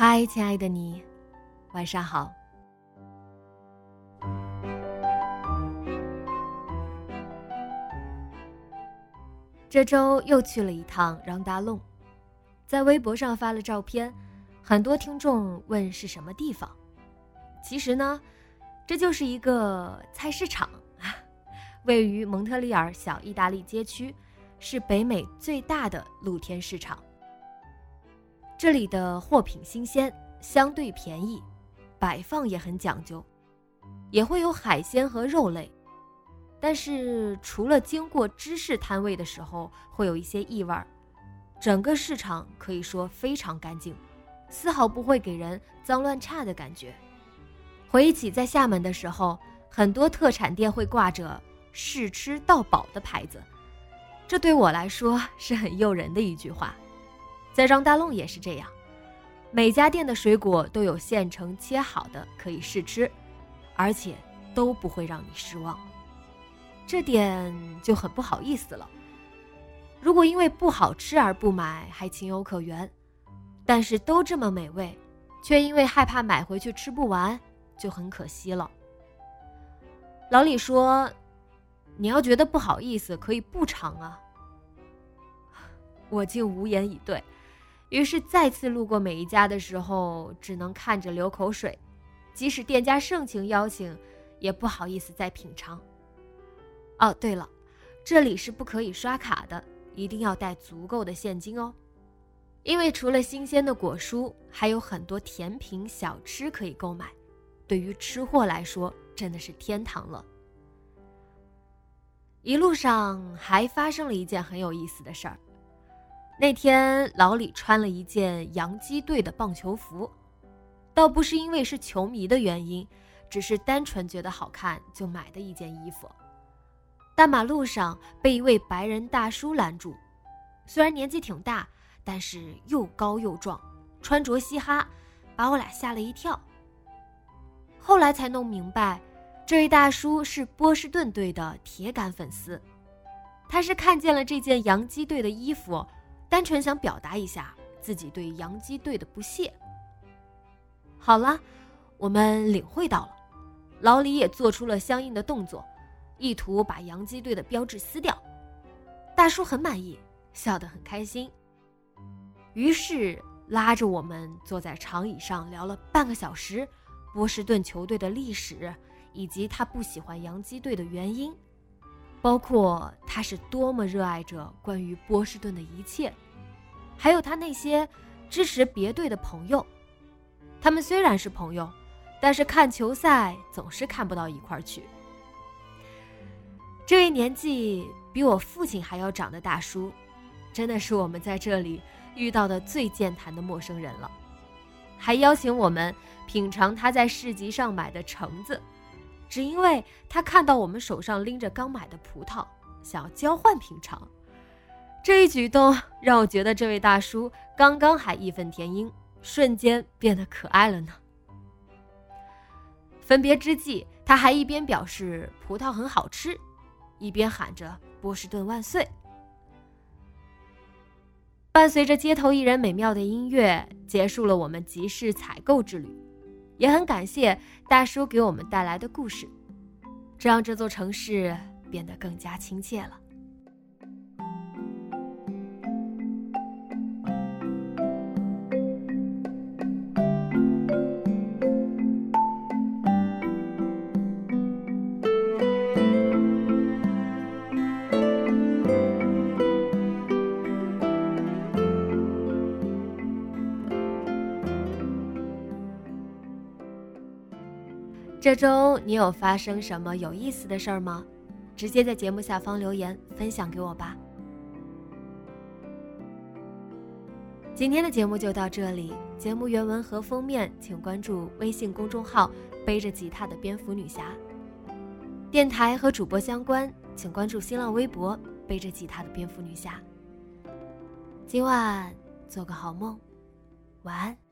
嗨，亲爱的你，晚上好。这周又去了一趟让达弄，在微博上发了照片，很多听众问是什么地方。其实呢，这就是一个菜市场，位于蒙特利尔小意大利街区，是北美最大的露天市场。这里的货品新鲜，相对便宜，摆放也很讲究，也会有海鲜和肉类。但是除了经过芝士摊位的时候会有一些异味，整个市场可以说非常干净，丝毫不会给人脏乱差的感觉。回忆起在厦门的时候，很多特产店会挂着“试吃到饱”的牌子，这对我来说是很诱人的一句话。在张大弄也是这样，每家店的水果都有现成切好的可以试吃，而且都不会让你失望。这点就很不好意思了。如果因为不好吃而不买，还情有可原；但是都这么美味，却因为害怕买回去吃不完，就很可惜了。老李说：“你要觉得不好意思，可以不尝啊。”我竟无言以对。于是再次路过每一家的时候，只能看着流口水，即使店家盛情邀请，也不好意思再品尝。哦，对了，这里是不可以刷卡的，一定要带足够的现金哦。因为除了新鲜的果蔬，还有很多甜品小吃可以购买，对于吃货来说真的是天堂了。一路上还发生了一件很有意思的事儿。那天，老李穿了一件洋基队的棒球服，倒不是因为是球迷的原因，只是单纯觉得好看就买的一件衣服。大马路上被一位白人大叔拦住，虽然年纪挺大，但是又高又壮，穿着嘻哈，把我俩吓了一跳。后来才弄明白，这位大叔是波士顿队的铁杆粉丝，他是看见了这件洋基队的衣服。单纯想表达一下自己对洋基队的不屑。好了，我们领会到了，老李也做出了相应的动作，意图把洋基队的标志撕掉。大叔很满意，笑得很开心，于是拉着我们坐在长椅上聊了半个小时波士顿球队的历史，以及他不喜欢洋基队的原因。包括他是多么热爱着关于波士顿的一切，还有他那些支持别队的朋友。他们虽然是朋友，但是看球赛总是看不到一块儿去。这位年纪比我父亲还要长的大叔，真的是我们在这里遇到的最健谈的陌生人了，还邀请我们品尝他在市集上买的橙子。只因为他看到我们手上拎着刚买的葡萄，想要交换品尝，这一举动让我觉得这位大叔刚刚还义愤填膺，瞬间变得可爱了呢。分别之际，他还一边表示葡萄很好吃，一边喊着“波士顿万岁”。伴随着街头艺人美妙的音乐，结束了我们集市采购之旅。也很感谢大叔给我们带来的故事，这让这座城市变得更加亲切了。这周你有发生什么有意思的事儿吗？直接在节目下方留言分享给我吧。今天的节目就到这里，节目原文和封面请关注微信公众号“背着吉他的蝙蝠女侠”。电台和主播相关，请关注新浪微博“背着吉他的蝙蝠女侠”。今晚做个好梦，晚安。